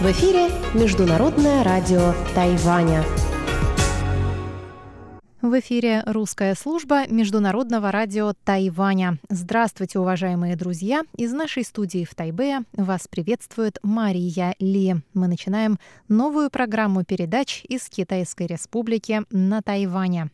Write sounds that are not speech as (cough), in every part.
В эфире Международное радио Тайваня. В эфире русская служба Международного радио Тайваня. Здравствуйте, уважаемые друзья! Из нашей студии в Тайбе вас приветствует Мария Ли. Мы начинаем новую программу передач из Китайской Республики на Тайване.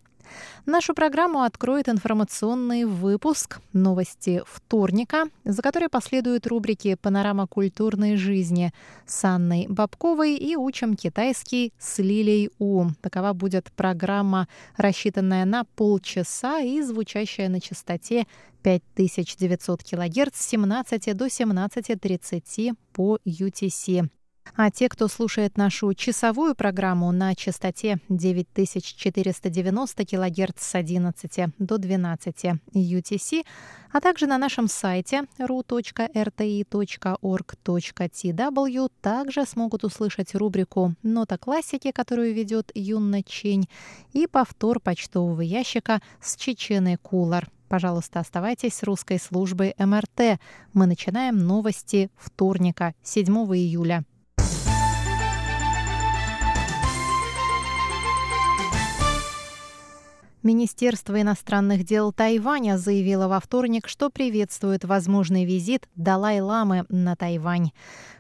Нашу программу откроет информационный выпуск «Новости вторника», за которой последуют рубрики «Панорама культурной жизни» с Анной Бабковой и «Учим китайский» с Лилей У. Такова будет программа, рассчитанная на полчаса и звучащая на частоте 5900 кГц с 17 до 17.30 по UTC. А те, кто слушает нашу часовую программу на частоте 9490 кГц с 11 до 12 UTC, а также на нашем сайте ru.rti.org.tw также смогут услышать рубрику «Нота классики», которую ведет Юнна Чень, и повтор почтового ящика с Чеченой Кулар. Пожалуйста, оставайтесь с русской службой МРТ. Мы начинаем новости вторника, 7 июля. Министерство иностранных дел Тайваня заявило во вторник, что приветствует возможный визит Далай-ламы на Тайвань.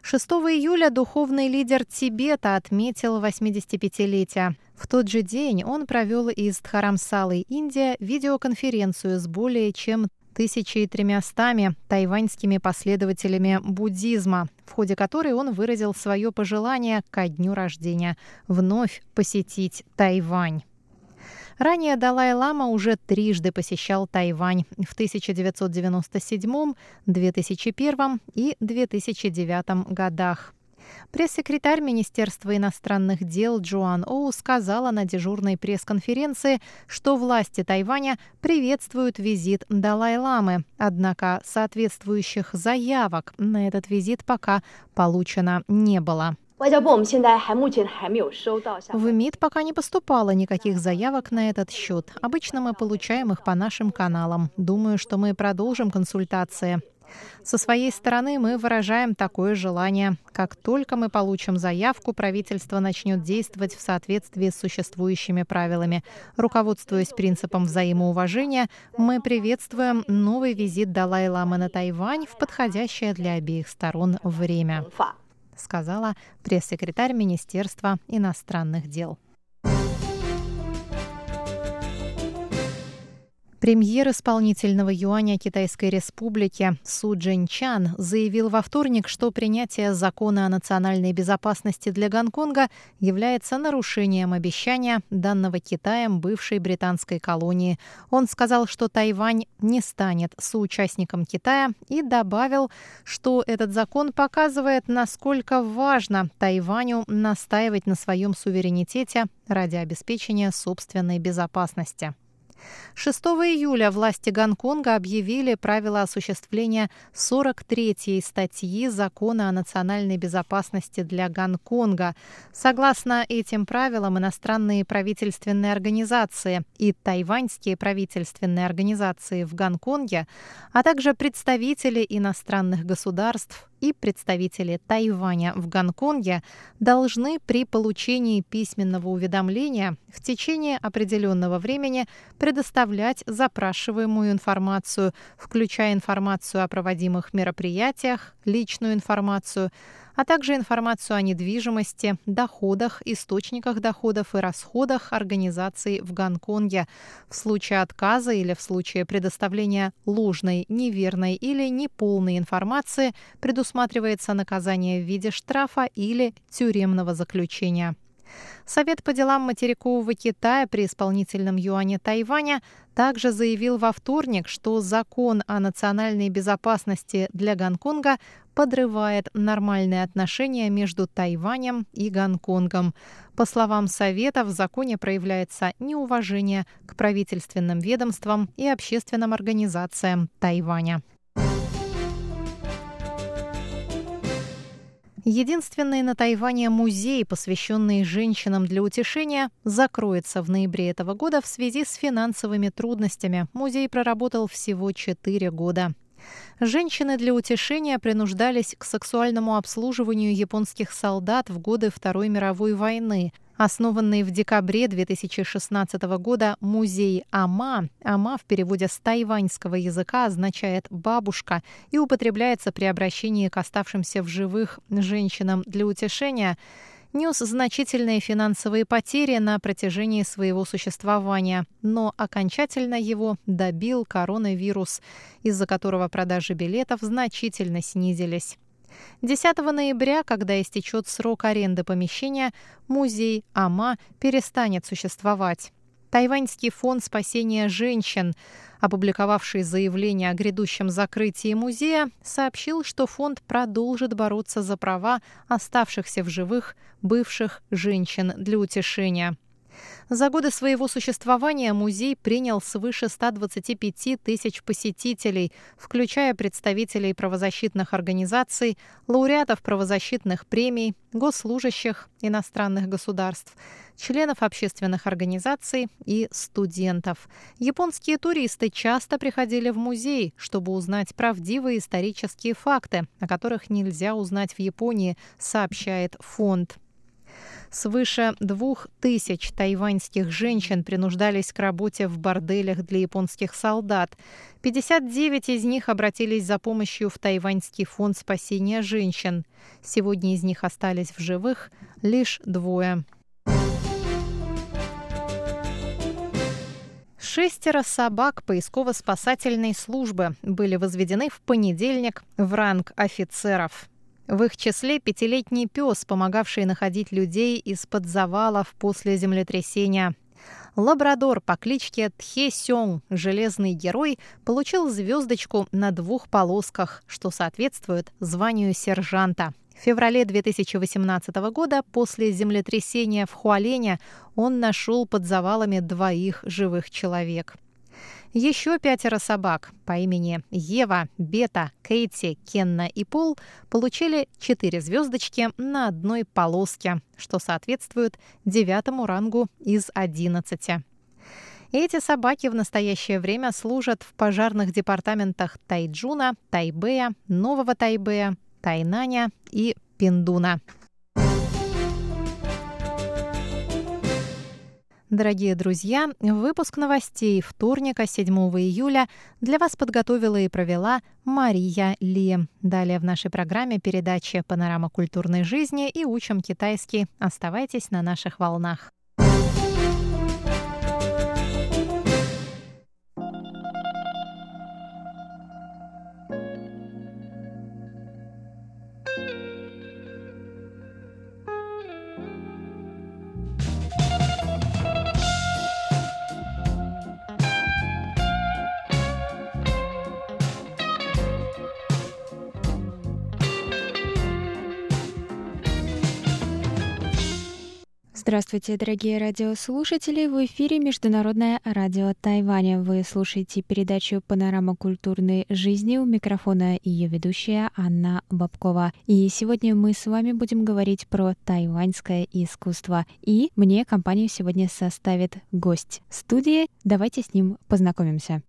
6 июля духовный лидер Тибета отметил 85-летие. В тот же день он провел из Дхарамсалы, Индия, видеоконференцию с более чем 1300 тайваньскими последователями буддизма, в ходе которой он выразил свое пожелание ко дню рождения вновь посетить Тайвань. Ранее Далай-Лама уже трижды посещал Тайвань в 1997, 2001 и 2009 годах. Пресс-секретарь Министерства иностранных дел Джоан Оу сказала на дежурной пресс-конференции, что власти Тайваня приветствуют визит Далай-ламы, однако соответствующих заявок на этот визит пока получено не было. В МИД пока не поступало никаких заявок на этот счет. Обычно мы получаем их по нашим каналам. Думаю, что мы продолжим консультации. Со своей стороны мы выражаем такое желание. Как только мы получим заявку, правительство начнет действовать в соответствии с существующими правилами. Руководствуясь принципом взаимоуважения, мы приветствуем новый визит Далай-ламы на Тайвань в подходящее для обеих сторон время сказала пресс-секретарь Министерства иностранных дел. Премьер исполнительного юаня Китайской Республики Су Чан заявил во вторник, что принятие закона о национальной безопасности для Гонконга является нарушением обещания данного Китаем бывшей британской колонии. Он сказал, что Тайвань не станет соучастником Китая и добавил, что этот закон показывает, насколько важно Тайваню настаивать на своем суверенитете ради обеспечения собственной безопасности. 6 июля власти Гонконга объявили правила осуществления 43-й статьи Закона о национальной безопасности для Гонконга. Согласно этим правилам, иностранные правительственные организации и тайваньские правительственные организации в Гонконге, а также представители иностранных государств и представители Тайваня в Гонконге должны при получении письменного уведомления в течение определенного времени предоставлять запрашиваемую информацию, включая информацию о проводимых мероприятиях, личную информацию, а также информацию о недвижимости, доходах, источниках доходов и расходах организаций в Гонконге. В случае отказа или в случае предоставления ложной, неверной или неполной информации предусматривается наказание в виде штрафа или тюремного заключения. Совет по делам материкового Китая при исполнительном юане Тайваня также заявил во вторник, что закон о национальной безопасности для Гонконга подрывает нормальные отношения между Тайванем и Гонконгом. По словам Совета, в законе проявляется неуважение к правительственным ведомствам и общественным организациям Тайваня. Единственный на Тайване музей, посвященный женщинам для утешения, закроется в ноябре этого года в связи с финансовыми трудностями. Музей проработал всего 4 года. Женщины для утешения принуждались к сексуальному обслуживанию японских солдат в годы Второй мировой войны. Основанный в декабре 2016 года музей Ама, Ама в переводе с тайваньского языка означает «бабушка» и употребляется при обращении к оставшимся в живых женщинам для утешения, нес значительные финансовые потери на протяжении своего существования, но окончательно его добил коронавирус, из-за которого продажи билетов значительно снизились. 10 ноября, когда истечет срок аренды помещения, музей АМА перестанет существовать. Тайваньский фонд спасения женщин, опубликовавший заявление о грядущем закрытии музея, сообщил, что фонд продолжит бороться за права оставшихся в живых бывших женщин для утешения. За годы своего существования музей принял свыше 125 тысяч посетителей, включая представителей правозащитных организаций, лауреатов правозащитных премий, госслужащих иностранных государств, членов общественных организаций и студентов. Японские туристы часто приходили в музей, чтобы узнать правдивые исторические факты, о которых нельзя узнать в Японии, сообщает фонд. Свыше двух тысяч тайваньских женщин принуждались к работе в борделях для японских солдат. 59 из них обратились за помощью в Тайваньский фонд спасения женщин. Сегодня из них остались в живых лишь двое. Шестеро собак поисково-спасательной службы были возведены в понедельник в ранг офицеров. В их числе пятилетний пес, помогавший находить людей из-под завалов после землетрясения. Лабрадор по кличке Тхе Сёng, железный герой, получил звездочку на двух полосках, что соответствует званию сержанта. В феврале 2018 года после землетрясения в Хуалене он нашел под завалами двоих живых человек. Еще пятеро собак по имени Ева, Бета, Кейти, Кенна и Пол получили четыре звездочки на одной полоске, что соответствует девятому рангу из одиннадцати. Эти собаки в настоящее время служат в пожарных департаментах Тайджуна, Тайбэя, Нового Тайбэя, Тайнаня и Пиндуна. Дорогие друзья, выпуск новостей вторника, 7 июля для вас подготовила и провела Мария Ли. Далее в нашей программе передача «Панорама культурной жизни» и «Учим китайский». Оставайтесь на наших волнах. Здравствуйте, дорогие радиослушатели! В эфире Международное радио Тайваня. Вы слушаете передачу «Панорама культурной жизни». У микрофона ее ведущая Анна Бабкова. И сегодня мы с вами будем говорить про тайваньское искусство. И мне компанию сегодня составит гость студии. Давайте с ним познакомимся.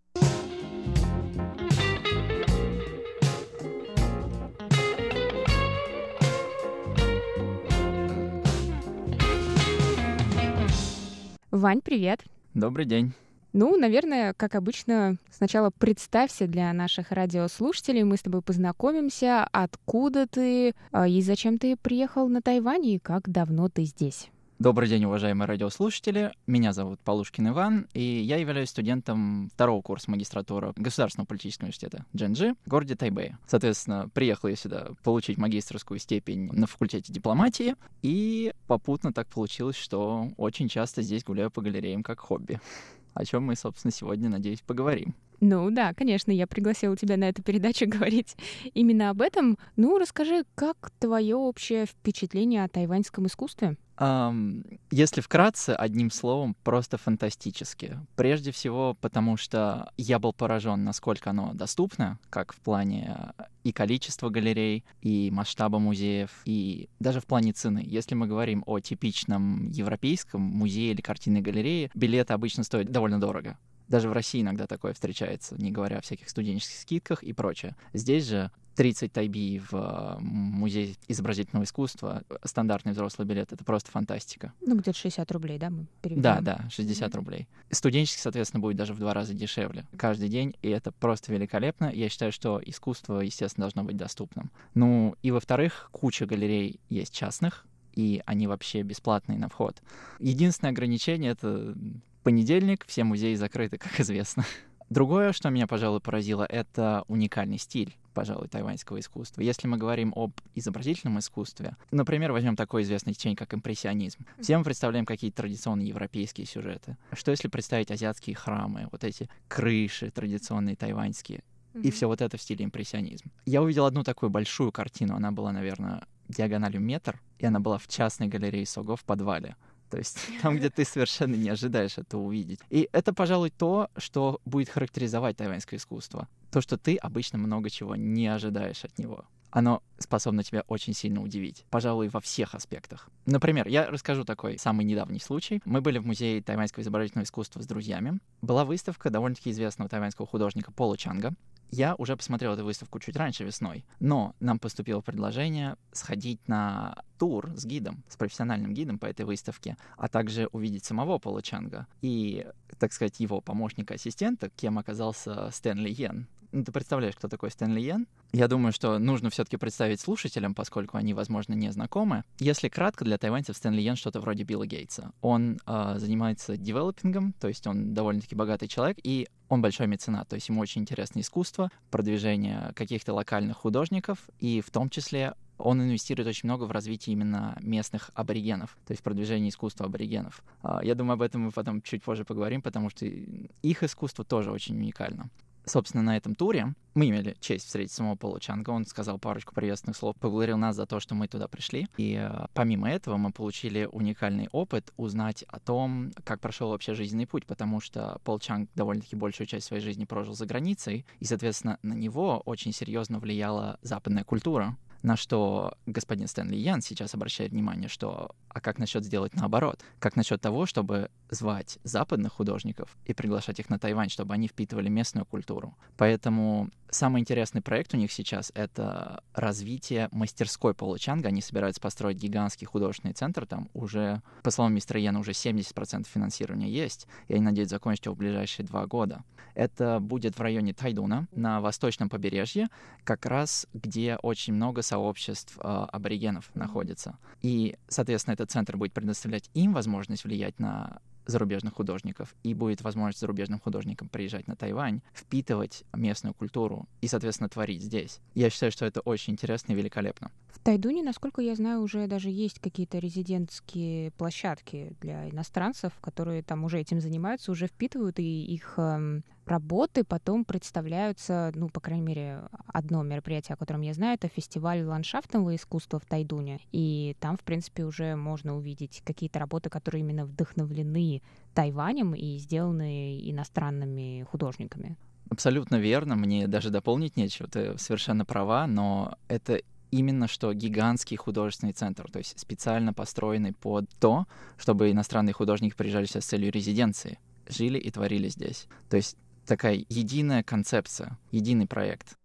Вань, привет. Добрый день. Ну, наверное, как обычно, сначала представься для наших радиослушателей, мы с тобой познакомимся, откуда ты а, и зачем ты приехал на Тайвань и как давно ты здесь. Добрый день, уважаемые радиослушатели. Меня зовут Полушкин Иван, и я являюсь студентом второго курса магистратуры Государственного политического университета Дженджи в городе Тайбэе. Соответственно, приехал я сюда получить магистрскую степень на факультете дипломатии, и попутно так получилось, что очень часто здесь гуляю по галереям как хобби (laughs) о чем мы, собственно, сегодня, надеюсь, поговорим. Ну да, конечно, я пригласила тебя на эту передачу (laughs) говорить именно об этом. Ну, расскажи, как твое общее впечатление о тайваньском искусстве? Um, если вкратце, одним словом, просто фантастически. Прежде всего, потому что я был поражен, насколько оно доступно, как в плане и количества галерей, и масштаба музеев, и даже в плане цены. Если мы говорим о типичном европейском музее или картинной галерее, билеты обычно стоят довольно дорого. Даже в России иногда такое встречается, не говоря о всяких студенческих скидках и прочее. Здесь же 30 тайби в э, музей изобразительного искусства, стандартный взрослый билет, это просто фантастика. Ну, где-то 60 рублей, да, мы переведем? Да, да, 60 mm-hmm. рублей. Студенческий, соответственно, будет даже в два раза дешевле каждый день, и это просто великолепно. Я считаю, что искусство, естественно, должно быть доступным. Ну, и во-вторых, куча галерей есть частных, и они вообще бесплатные на вход. Единственное ограничение — это понедельник, все музеи закрыты, (laughs) как известно. Другое, что меня, пожалуй, поразило, это уникальный стиль, пожалуй, тайваньского искусства. Если мы говорим об изобразительном искусстве, например, возьмем такое известное течение, как импрессионизм. Все мы представляем какие-то традиционные европейские сюжеты. Что если представить азиатские храмы, вот эти крыши традиционные тайваньские, и все вот это в стиле импрессионизм. Я увидел одну такую большую картину, она была, наверное, диагональю метр, и она была в частной галерее Сого в подвале. То есть (laughs) там, где ты совершенно не ожидаешь это увидеть. И это, пожалуй, то, что будет характеризовать тайваньское искусство. То, что ты обычно много чего не ожидаешь от него. Оно способно тебя очень сильно удивить. Пожалуй, во всех аспектах. Например, я расскажу такой самый недавний случай. Мы были в музее тайваньского изобразительного искусства с друзьями. Была выставка довольно-таки известного тайваньского художника Пола Чанга. Я уже посмотрел эту выставку чуть раньше весной, но нам поступило предложение сходить на тур с гидом, с профессиональным гидом по этой выставке, а также увидеть самого Пола Чанга и, так сказать, его помощника-ассистента, кем оказался Стэнли Йен. Ты представляешь, кто такой Стэнли Йен? Я думаю, что нужно все-таки представить слушателям, поскольку они, возможно, не знакомы. Если кратко, для тайваньцев Стэнли Йен что-то вроде Билла Гейтса. Он э, занимается девелопингом, то есть он довольно-таки богатый человек, и он большой меценат, то есть ему очень интересно искусство, продвижение каких-то локальных художников, и в том числе он инвестирует очень много в развитие именно местных аборигенов, то есть продвижение искусства аборигенов. А, я думаю, об этом мы потом чуть позже поговорим, потому что их искусство тоже очень уникально собственно, на этом туре мы имели честь встретить самого Пола Чанга. Он сказал парочку приветственных слов, поблагодарил нас за то, что мы туда пришли. И э, помимо этого мы получили уникальный опыт узнать о том, как прошел вообще жизненный путь, потому что Пол Чанг довольно-таки большую часть своей жизни прожил за границей, и, соответственно, на него очень серьезно влияла западная культура, на что господин Стэнли Ян сейчас обращает внимание, что а как насчет сделать наоборот? Как насчет того, чтобы звать западных художников и приглашать их на Тайвань, чтобы они впитывали местную культуру? Поэтому самый интересный проект у них сейчас — это развитие мастерской Пола Чанга. Они собираются построить гигантский художественный центр. Там уже, по словам мистера Йена, уже 70% финансирования есть, и они надеются закончить его в ближайшие два года. Это будет в районе Тайдуна, на восточном побережье, как раз где очень много сообществ э, аборигенов находится. И, соответственно, этот центр будет предоставлять им возможность влиять на зарубежных художников, и будет возможность зарубежным художникам приезжать на Тайвань, впитывать местную культуру и, соответственно, творить здесь. Я считаю, что это очень интересно и великолепно. В Тайдуне, насколько я знаю, уже даже есть какие-то резидентские площадки для иностранцев, которые там уже этим занимаются, уже впитывают, и их эм, работы потом представляются, ну, по крайней мере, одно мероприятие, о котором я знаю, это фестиваль ландшафтного искусства в Тайдуне. И там, в принципе, уже можно увидеть какие-то работы, которые именно вдохновлены Тайванем и сделаны иностранными художниками. Абсолютно верно, мне даже дополнить нечего, ты совершенно права, но это именно что гигантский художественный центр, то есть специально построенный под то, чтобы иностранные художники приезжали сюда с целью резиденции, жили и творили здесь. То есть такая единая концепция, единый проект.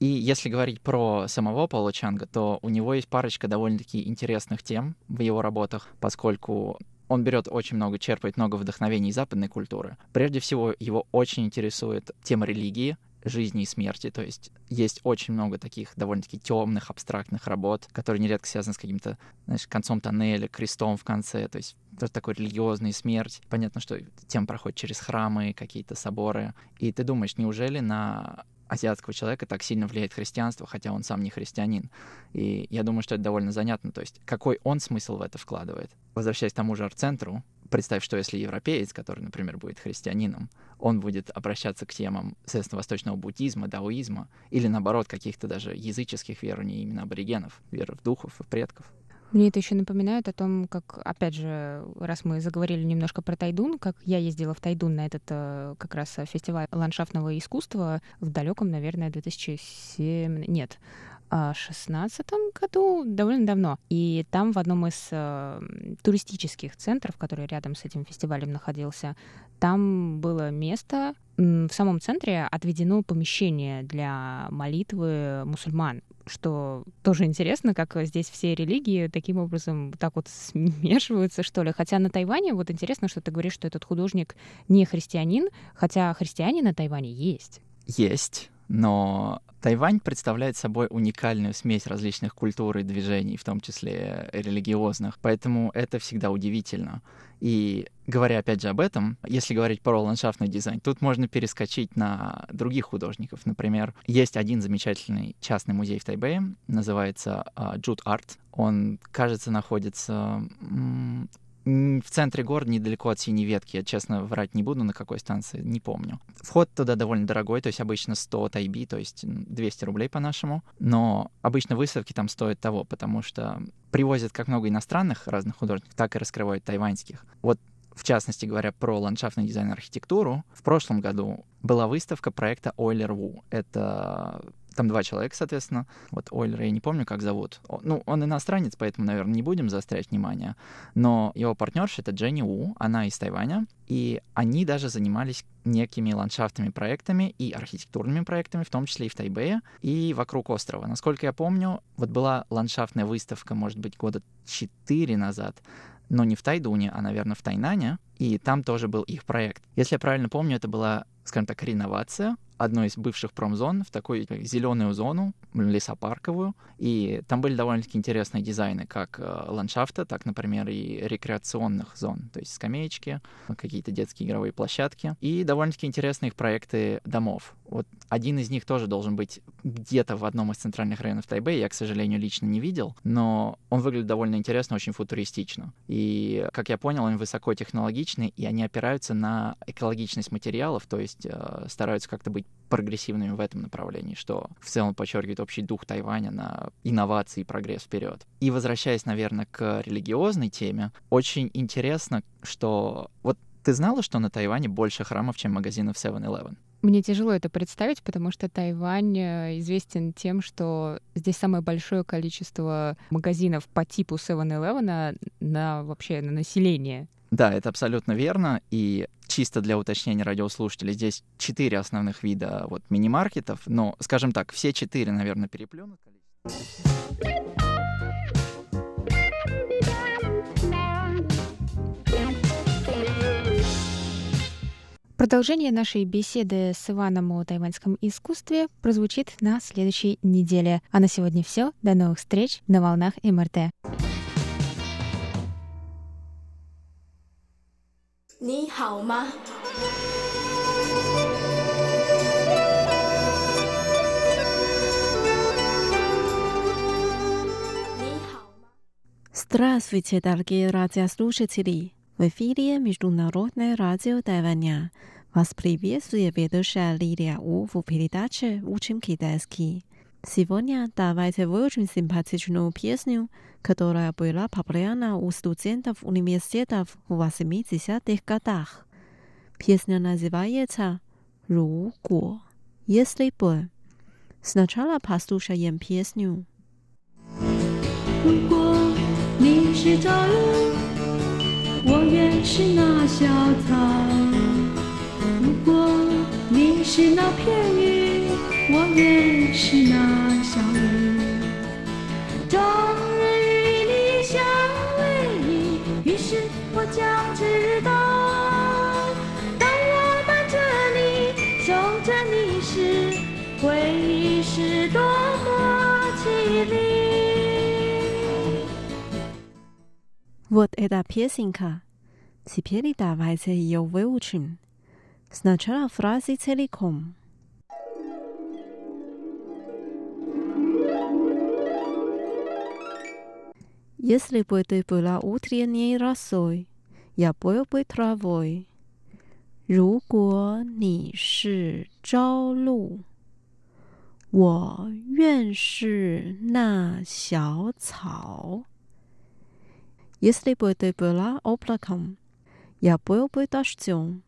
И если говорить про самого Пола Чанга, то у него есть парочка довольно-таки интересных тем в его работах, поскольку он берет очень много, черпает много вдохновений из западной культуры. Прежде всего, его очень интересует тема религии, жизни и смерти. То есть есть очень много таких довольно-таки темных, абстрактных работ, которые нередко связаны с каким-то, знаешь, концом тоннеля, крестом в конце. То есть тоже такой религиозный смерть. Понятно, что тем проходит через храмы, какие-то соборы. И ты думаешь, неужели на азиатского человека так сильно влияет христианство, хотя он сам не христианин. И я думаю, что это довольно занятно. То есть какой он смысл в это вкладывает? Возвращаясь к тому же арт-центру, представь, что если европеец, который, например, будет христианином, он будет обращаться к темам, соответственно, восточного буддизма, даоизма, или, наоборот, каких-то даже языческих верований именно аборигенов, веры в духов и предков. Мне это еще напоминает о том, как, опять же, раз мы заговорили немножко про Тайдун, как я ездила в Тайдун на этот э, как раз фестиваль ландшафтного искусства в далеком, наверное, 2007... Нет, а, шестнадцатом году, довольно давно. И там в одном из э, туристических центров, который рядом с этим фестивалем находился, там было место, в самом центре отведено помещение для молитвы мусульман что тоже интересно, как здесь все религии таким образом так вот смешиваются, что ли. Хотя на Тайване, вот интересно, что ты говоришь, что этот художник не христианин, хотя христиане на Тайване есть. Есть, но Тайвань представляет собой уникальную смесь различных культур и движений, в том числе религиозных, поэтому это всегда удивительно. И говоря опять же об этом, если говорить про ландшафтный дизайн, тут можно перескочить на других художников. Например, есть один замечательный частный музей в Тайбэе, называется Джуд uh, Арт. Он, кажется, находится в центре города, недалеко от Синей Ветки. Я, честно, врать не буду, на какой станции, не помню. Вход туда довольно дорогой, то есть обычно 100 тайби, то есть 200 рублей по-нашему. Но обычно выставки там стоят того, потому что привозят как много иностранных разных художников, так и раскрывают тайваньских. Вот в частности говоря про ландшафтный дизайн и архитектуру, в прошлом году была выставка проекта Ойлер Ву. Это там два человека, соответственно. Вот Ойлера я не помню, как зовут. Ну, он иностранец, поэтому, наверное, не будем заострять внимание. Но его партнерша — это Дженни У, она из Тайваня. И они даже занимались некими ландшафтными проектами и архитектурными проектами, в том числе и в Тайбэе, и вокруг острова. Насколько я помню, вот была ландшафтная выставка, может быть, года четыре назад, но не в Тайдуне, а, наверное, в Тайнане, и там тоже был их проект. Если я правильно помню, это была, скажем так, реновация одной из бывших промзон в такую зеленую зону, лесопарковую. И там были довольно-таки интересные дизайны как э, ландшафта, так, например, и рекреационных зон, то есть скамеечки, какие-то детские игровые площадки. И довольно-таки интересные их проекты домов. Вот один из них тоже должен быть где-то в одном из центральных районов Тайбэя. Я, к сожалению, лично не видел, но он выглядит довольно интересно, очень футуристично. И, как я понял, он высокотехнологичный, и они опираются на экологичность материалов, то есть э, стараются как-то быть прогрессивными в этом направлении, что в целом подчеркивает общий дух Тайваня на инновации и прогресс вперед. И возвращаясь, наверное, к религиозной теме, очень интересно, что вот ты знала, что на Тайване больше храмов, чем магазинов 7-Eleven? Мне тяжело это представить, потому что Тайвань э, известен тем, что здесь самое большое количество магазинов по типу 7-Eleven на вообще на население. Да, это абсолютно верно. И чисто для уточнения радиослушателей, здесь четыре основных вида вот мини-маркетов, но, скажем так, все четыре, наверное, переплюнут Продолжение нашей беседы с Иваном о тайваньском искусстве прозвучит на следующей неделе. А на сегодня все. До новых встреч на волнах МРТ. 你好吗？Здравствуйте, дорогие радиослушатели! В эфире Международное радио Тайваня. Вас приветствует ведущая Лилия У в передаче «Учим китайский». Сегодня давайте выучим симпатичную песню – которая была популярна у студентов университетов в 80-х годах. Песня называется «Ру Гуо», «Если бы». Сначала послушаем песню. 如果你是朝露，我愿是那小草；如果你是那片云， 我愿是那小雨。我将知道，当我伴着你，守着你时，回忆是多么凄厉。Вот эта песенка. Теперь давайте ее выучим. Сначала фразы целиком. Если бы ты была утренней росой, Я был бы травой，如果你是朝露，我愿是那小草。Если бы ты была облаком, я был бы дождем。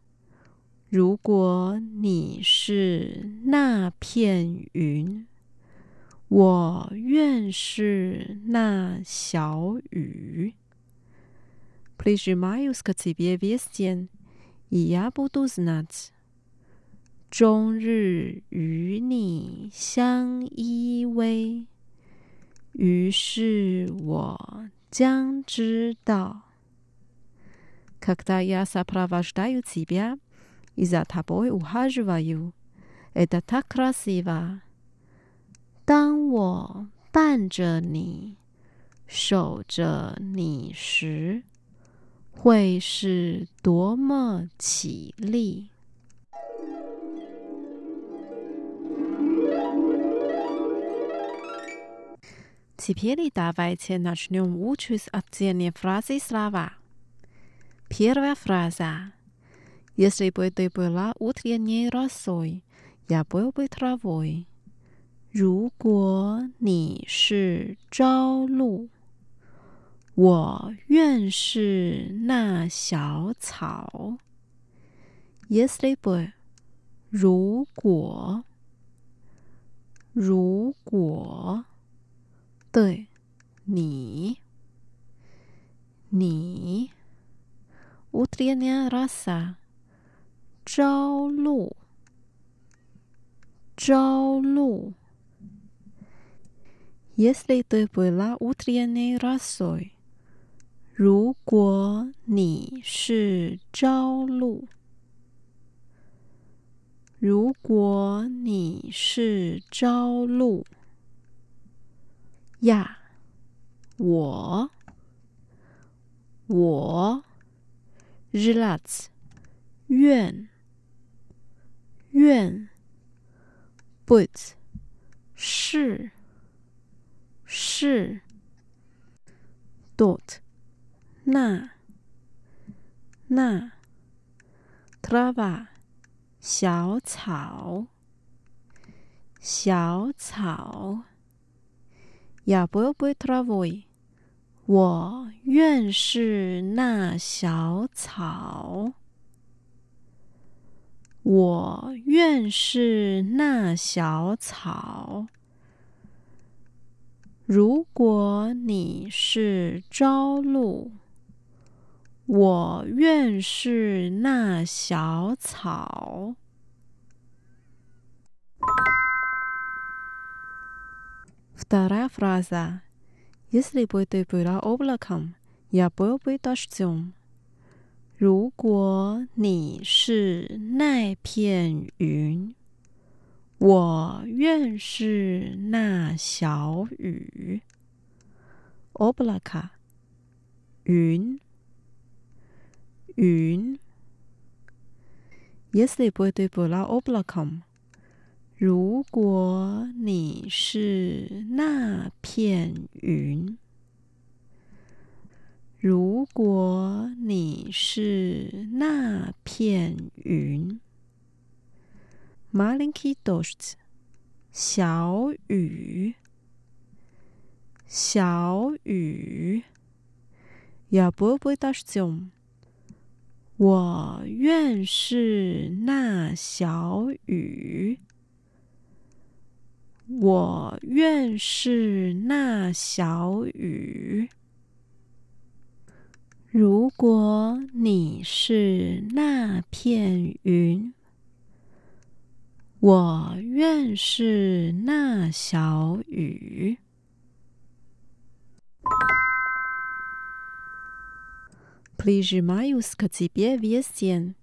如果你是那片云， 我愿是那小雨。Прижимаюсь к тебе весь день, и я буду знать。终日与你相依偎，于是我将知道。Когда я сопровождаю тебя, и за тобой ухаживаю, это так красиво。 当我伴着你，守着你时，会是多么绮丽。Теперь давайте начнем учить отдельные фразы слова. Первая фраза. Если бы ты была утренней росой, я был бы травой. 如果你是朝露我愿是那小草。Yesterday boy. 如果如果对你你，Utrenia rasa 朝露朝露。Если ты была утренней росой，如果你是朝露，如果你是朝露，呀，我，我，желать，愿，愿，быть，是。 是。Dot 那那。Trava 小草。小草。呀不要不会 travoy 我愿是那小草。我愿是那小草如果你是朝露，我愿是那小草。Вторая фраза. Если бы ты была облаком, я был бы дождем. 如果你是那片云。 我愿是那小雨。Oblaka，云，云。Если бы ты была облаком，如果你是那片云，如果你是那片云。 Маленький дождь，小雨，小雨。Я был бы дождем，我愿是那小雨，我愿是那小雨。如果你是那片云。 我愿是那小雨。Прижимаюсь к тебе весь день,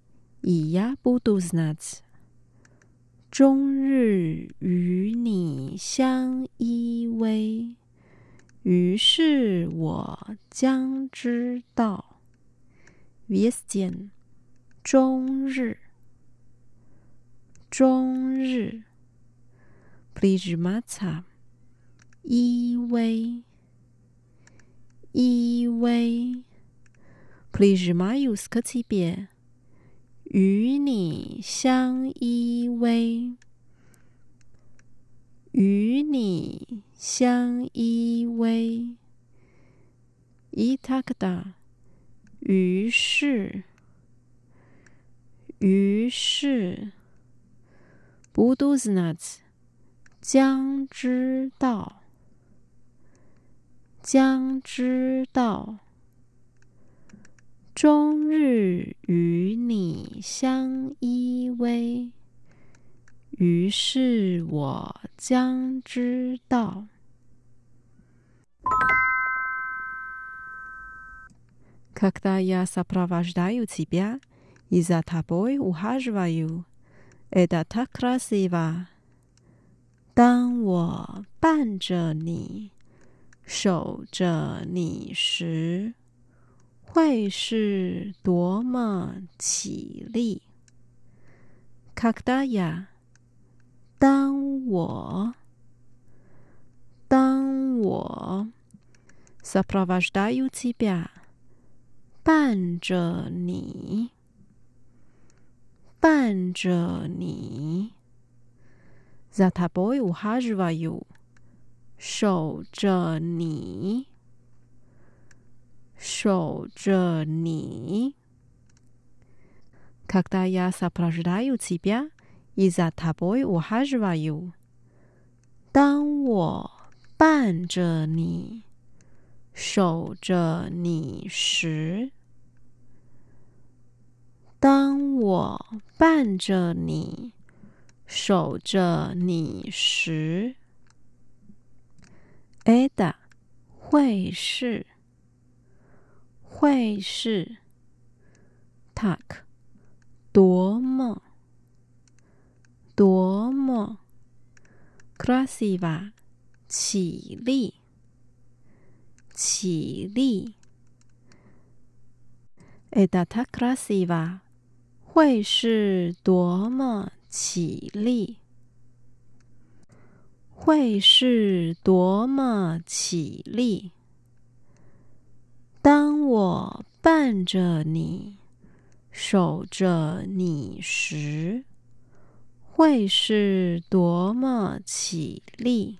и я буду знать。终日与你相依偎，于是我将知道。Весь день，终日。 中日 please mutta 依偎依偎 please my use cut it in 与你相依偎与你相依偎 italked up 于是于是 ，буду знать，将知道，将知道。终日与你相依偎，于是我将知道。Когда я сопровождаю тебя и за тобой ухаживаю, 诶达塔克拉斯哇！当我伴着你、守着你时，会是多么起立！卡克达亚，当我、当我萨普罗瓦什达尤基比亚伴着你。伴着你，за тобой ухаживаю，守着你。守着你，когда я сопровождаю тебя и за тобой ухаживаю。当我伴着你，守着你时， 我伴着你，守着你时，Ada 会是会是 Tak 多么多么 c r a s i v a 起立起立，Ada tak c r a s i v a 会是多么绮丽，会是多么绮丽。当我伴着你，守着你时，会是多么绮丽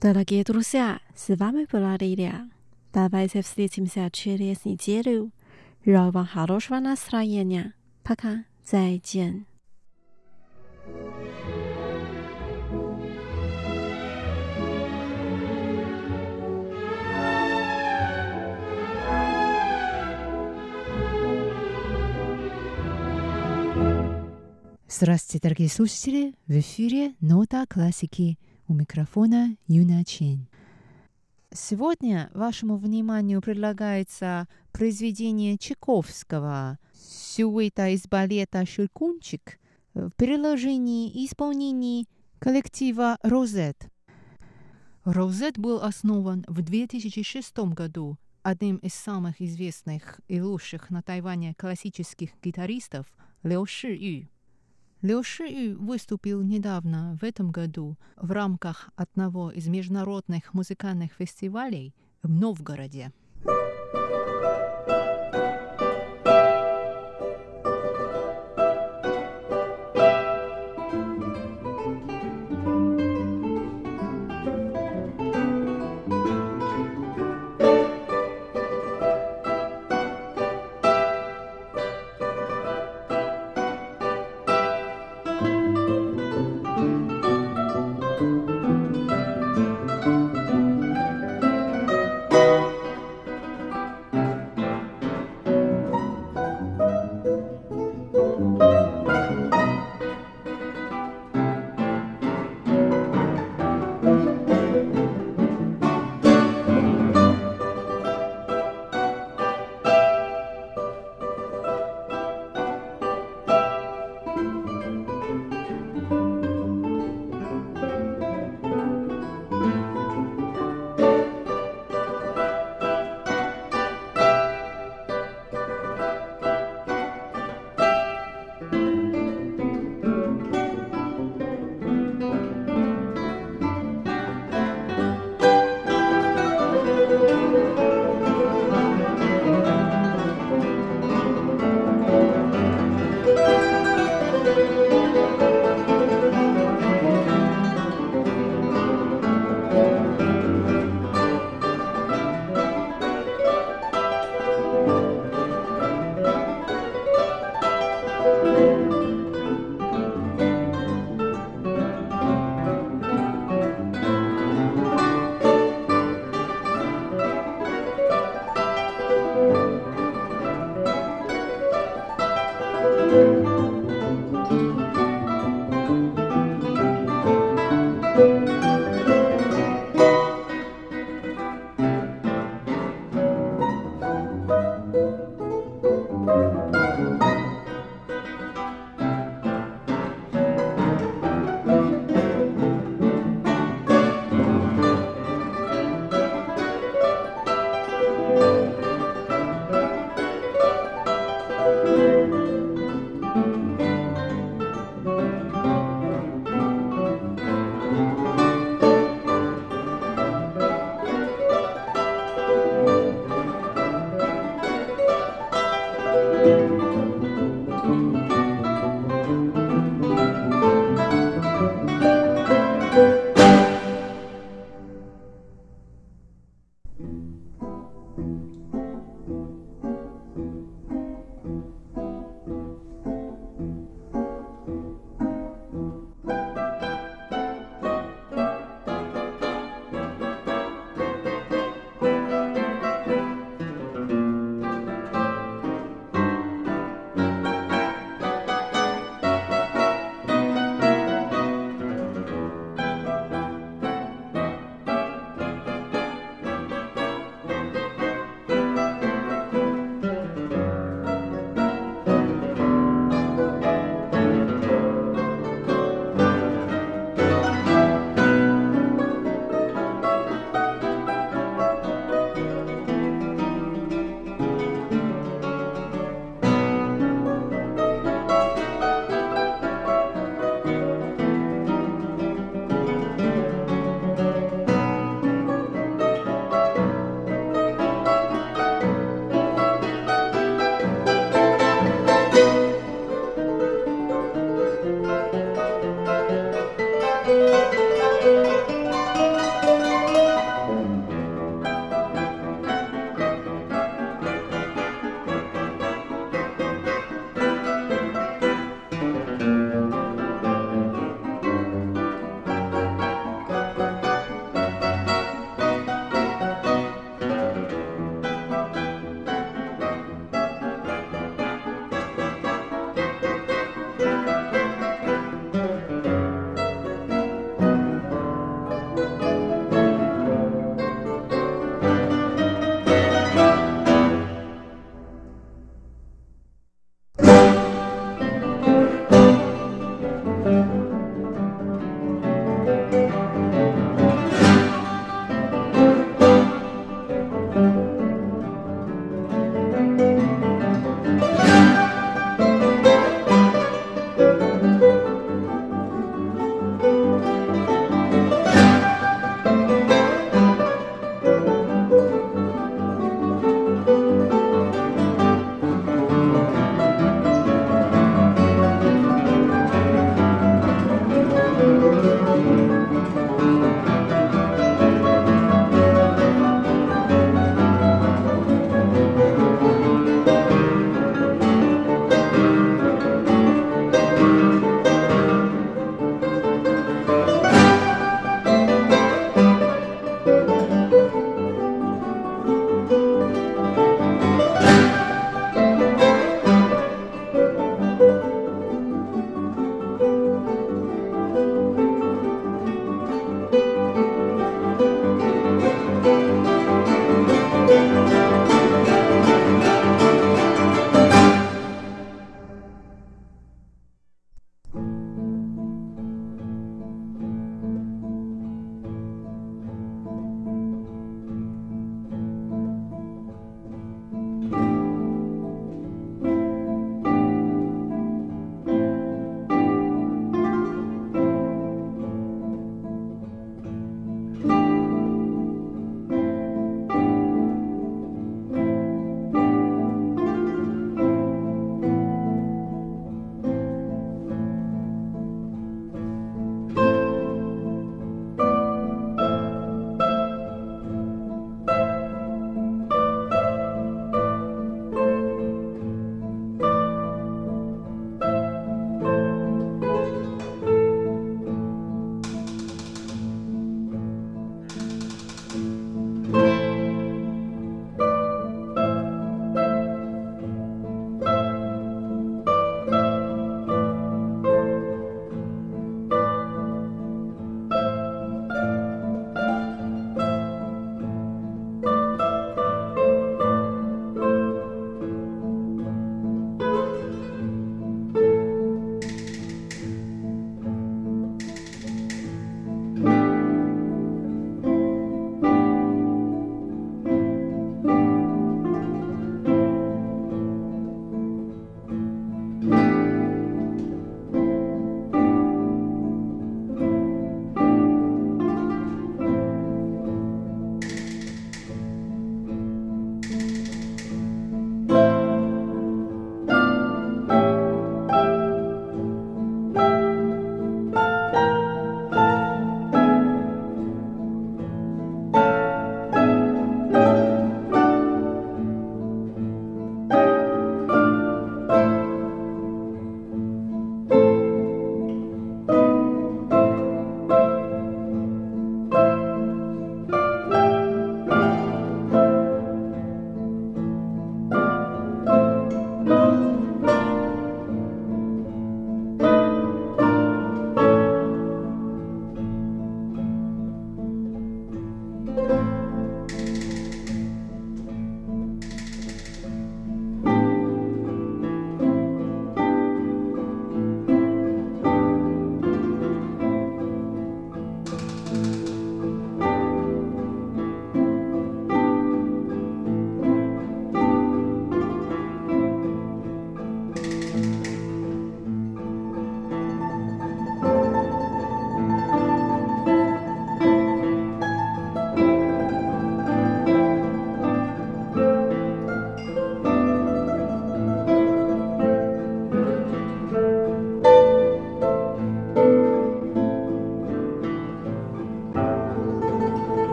Дорогие друзья, с вами была Лилия. Давайте встретимся через неделю. Желаю вам хорошего настроения. Пока. 再见。Здравствуйте, дорогие слушатели! В эфире «Нота классики» у микрофона Юна Чен. Сегодня вашему вниманию предлагается произведение Чайковского «Сюэта из балета «Щелкунчик» в переложении и исполнении коллектива «Розет». «Розет» был основан в 2006 году одним из самых известных и лучших на Тайване классических гитаристов Лео Ши Ю. Лео Ши выступил недавно, в этом году, в рамках одного из международных музыкальных фестивалей в Новгороде. передача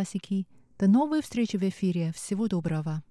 Классики». До новой встречи в эфире. Всего доброго.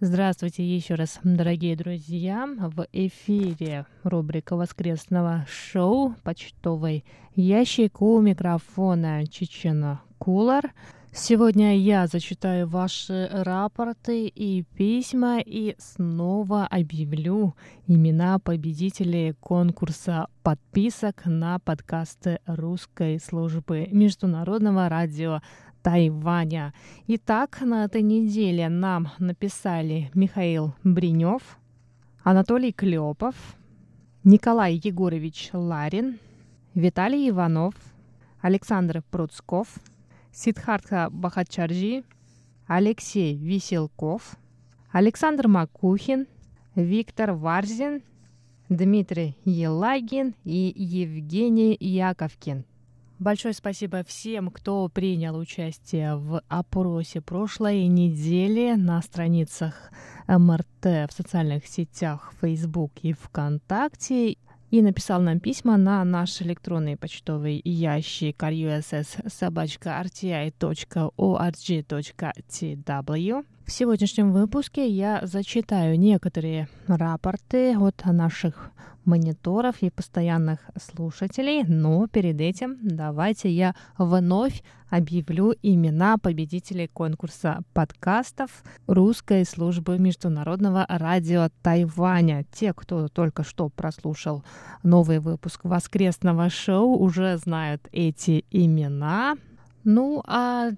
Здравствуйте еще раз, дорогие друзья. В эфире рубрика воскресного шоу «Почтовый ящик» у микрофона Чечена Кулар. Сегодня я зачитаю ваши рапорты и письма и снова объявлю имена победителей конкурса подписок на подкасты русской службы международного радио Тайваня. Итак, на этой неделе нам написали Михаил Бринев, Анатолий Клепов, Николай Егорович Ларин, Виталий Иванов, Александр Пруцков, Сидхартха Бахачарджи, Алексей Веселков, Александр Макухин, Виктор Варзин, Дмитрий Елагин и Евгений Яковкин. Большое спасибо всем, кто принял участие в опросе прошлой недели на страницах МРТ в социальных сетях Facebook и ВКонтакте и написал нам письма на наш электронный почтовый ящик russ.rti.org.tw. В сегодняшнем выпуске я зачитаю некоторые рапорты от наших мониторов и постоянных слушателей, но перед этим давайте я вновь объявлю имена победителей конкурса подкастов русской службы международного радио Тайваня. Те, кто только что прослушал новый выпуск воскресного шоу, уже знают эти имена. Ну, а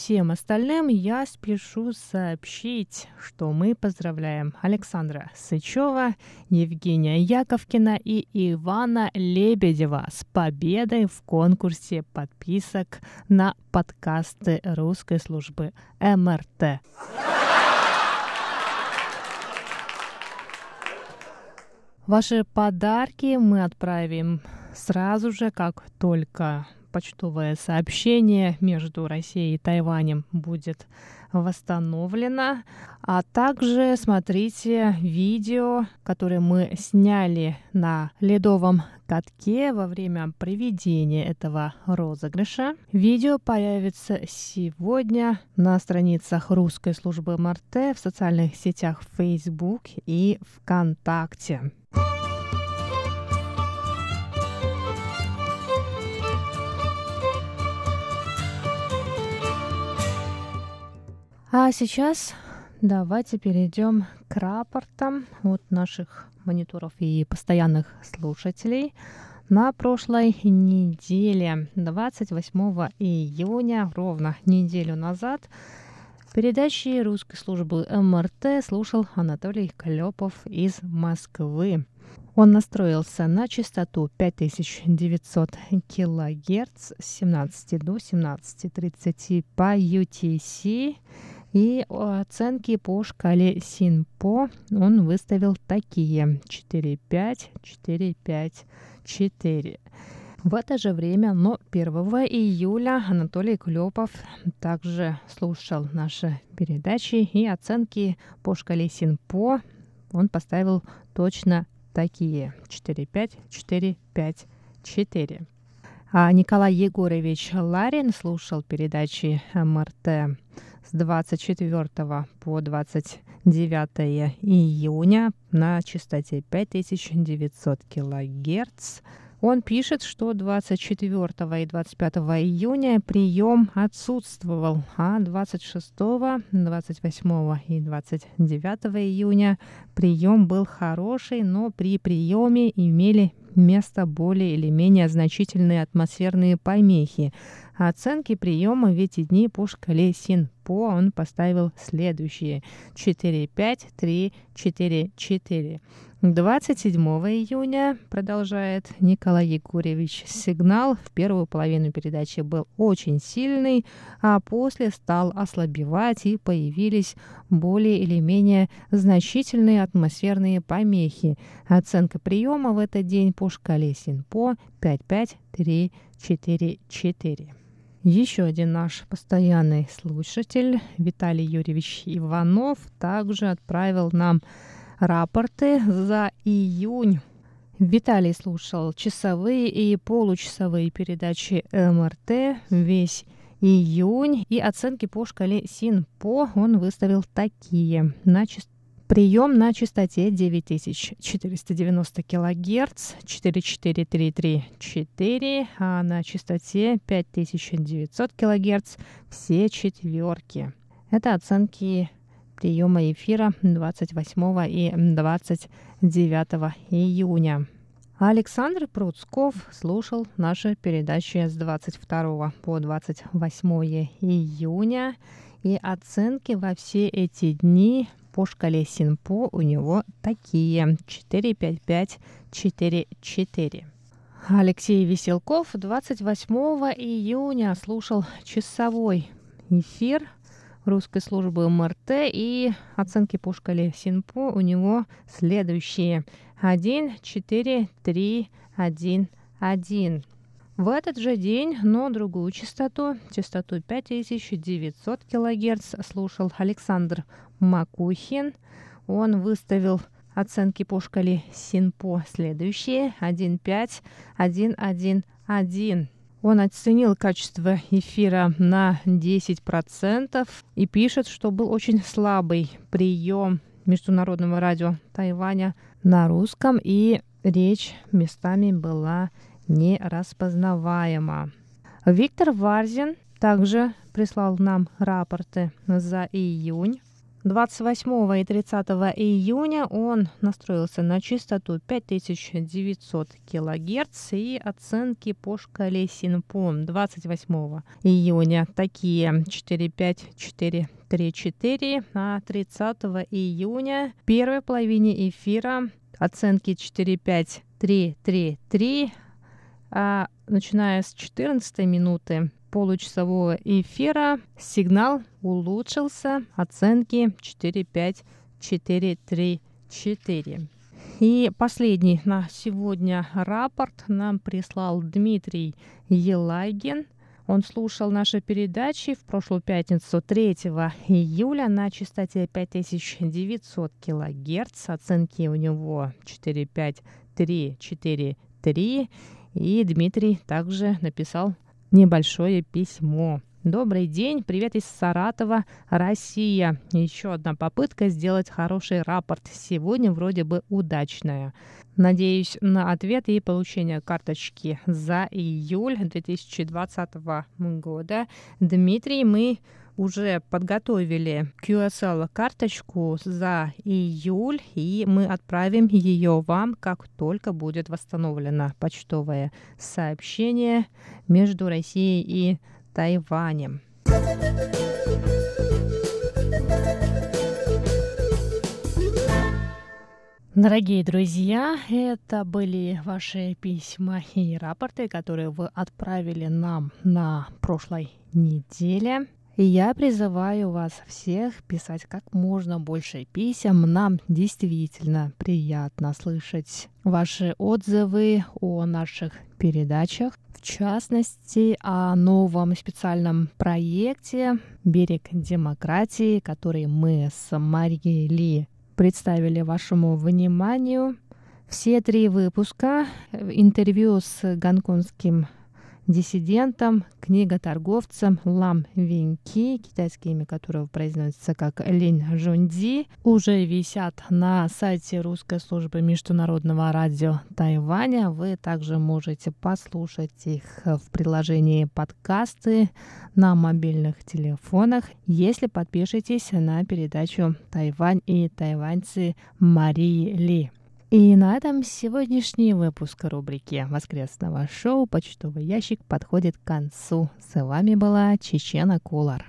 Всем остальным я спешу сообщить, что мы поздравляем Александра Сычева, Евгения Яковкина и Ивана Лебедева с победой в конкурсе подписок на подкасты русской службы МРТ. Ваши подарки мы отправим сразу же, как только почтовое сообщение между Россией и Тайванем будет восстановлено. А также смотрите видео, которое мы сняли на ледовом катке во время проведения этого розыгрыша. Видео появится сегодня на страницах русской службы МРТ в социальных сетях Facebook и ВКонтакте. А сейчас давайте перейдем к рапортам от наших мониторов и постоянных слушателей. На прошлой неделе, 28 июня, ровно неделю назад, передачи русской службы МРТ слушал Анатолий Клепов из Москвы. Он настроился на частоту 5900 кГц с 17 до 17.30 по UTC и оценки по шкале СИНПО он выставил такие 4, 5, 4, 5, 4. В это же время, но 1 июля Анатолий Клепов также слушал наши передачи и оценки по шкале СИНПО он поставил точно такие 4, 5, 4, 5, 4. А Николай Егорович Ларин слушал передачи МРТ с 24 по 29 июня на частоте 5900 килогерц. Он пишет, что 24 и 25 июня прием отсутствовал, а 26, 28 и 29 июня прием был хороший, но при приеме имели место более или менее значительные атмосферные помехи. Оценки приема в эти дни по шкале СИНПО он поставил следующие 4, 5, 3, 4, 4. 27 июня, продолжает Николай Егорьевич, сигнал в первую половину передачи был очень сильный, а после стал ослабевать и появились более или менее значительные атмосферные помехи. Оценка приема в этот день по шкале СИНПО 5-5-3-4-4. Еще один наш постоянный слушатель, Виталий Юрьевич Иванов, также отправил нам рапорты за июнь. Виталий слушал часовые и получасовые передачи МРТ весь июнь, и оценки по шкале СИНПО он выставил такие. На Прием на частоте 9490 кГц 44334, а на частоте 5900 кГц все четверки. Это оценки приема эфира 28 и 29 июня. Александр Пруцков слушал наши передачи с 22 по 28 июня, и оценки во все эти дни по шкале Синпо у него такие 4-5-5-4-4. Алексей Веселков 28 июня слушал часовой эфир русской службы МРТ и оценки по шкале Синпо у него следующие 1, 4, 3, 1, 1. В этот же день, но другую частоту, частоту 5900 кГц, слушал Александр Макухин. Он выставил оценки по шкале СИНПО следующие 1.5, 1.1.1. Он оценил качество эфира на 10% и пишет, что был очень слабый прием Международного радио Тайваня на русском, и речь местами была нераспознаваема. Виктор Варзин также прислал нам рапорты за июнь. 28 и 30 июня он настроился на частоту 5900 кГц и оценки по шкале Синпом 28 июня такие 45434, а 30 июня в первой половине эфира оценки 45333, а начиная с 14 минуты получасового эфира сигнал улучшился, оценки 45434. И последний на сегодня рапорт нам прислал Дмитрий Елагин. Он слушал наши передачи в прошлую пятницу 3 июля на частоте 5900 килогерц. Оценки у него 45343. И Дмитрий также написал небольшое письмо. Добрый день, привет из Саратова, Россия. Еще одна попытка сделать хороший рапорт. Сегодня вроде бы удачная. Надеюсь на ответ и получение карточки за июль 2020 года. Дмитрий, мы уже подготовили QSL-карточку за июль, и мы отправим ее вам, как только будет восстановлено почтовое сообщение между Россией и Тайванем. Дорогие друзья, это были ваши письма и рапорты, которые вы отправили нам на прошлой неделе. И я призываю вас всех писать как можно больше писем. Нам действительно приятно слышать ваши отзывы о наших передачах. В частности, о новом специальном проекте «Берег демократии», который мы с Марией Ли представили вашему вниманию. Все три выпуска интервью с гонконгским диссидентом, книготорговцем Лам Винки, китайское имя которого произносится как Линь Жунди, уже висят на сайте русской службы международного радио Тайваня. Вы также можете послушать их в приложении подкасты на мобильных телефонах, если подпишетесь на передачу «Тайвань и тайваньцы» Марии Ли. И на этом сегодняшний выпуск рубрики воскресного шоу «Почтовый ящик» подходит к концу. С вами была Чечена Кулар.